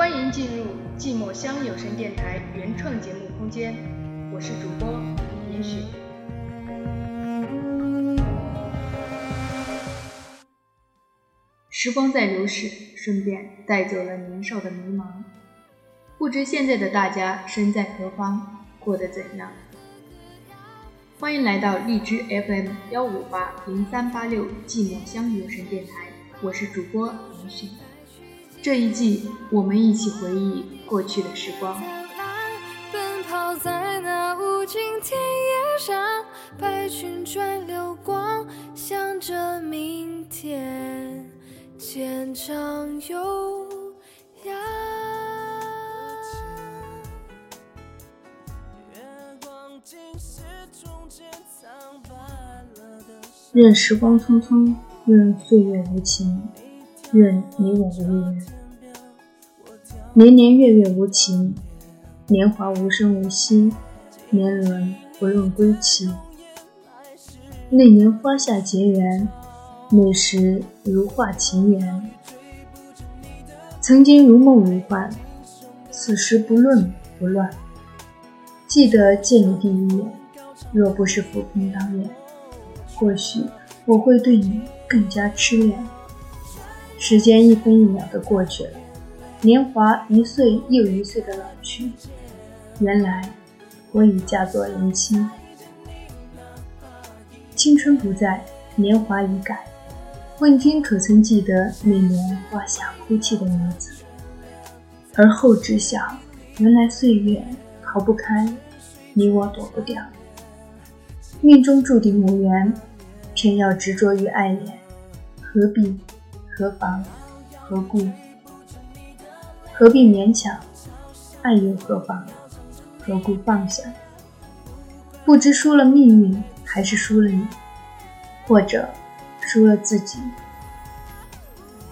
欢迎进入寂寞乡有声电台原创节目空间，我是主播严雪。时光在流逝，顺便带走了年少的迷茫。不知现在的大家身在何方，过得怎样？欢迎来到荔枝 FM 幺五八零三八六寂寞乡有声电台，我是主播林雪。这一季，我们一起回忆过去的时光。奔跑在那无尽田野上，白裙转流光，向着明天牵肠悠扬。任时光匆匆，任岁月无情。愿你我无缘，年年月月无情，年华无声无息，年轮不用归期。那年花下结缘，那时如画情缘。曾经如梦如幻，此时不论不乱。记得见你第一眼，若不是浮萍当年，或许我会对你更加痴恋。时间一分一秒的过去了，年华一岁又一岁的老去。原来我已嫁作人妻，青春不在，年华已改。问君可曾记得那年花下哭泣的女子？而后知晓，原来岁月逃不开，你我躲不掉。命中注定无缘，偏要执着于爱恋，何必？何妨？何故？何必勉强？爱又何妨？何故放下？不知输了命运，还是输了你，或者输了自己。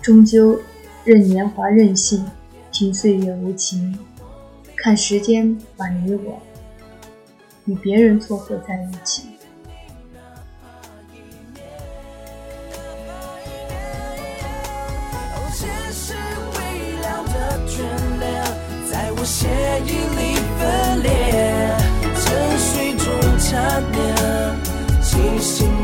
终究任年华任性，听岁月无情，看时间把你我与别人撮合在一起。前世未了的眷恋在我血液里分裂沉睡中缠绵清醒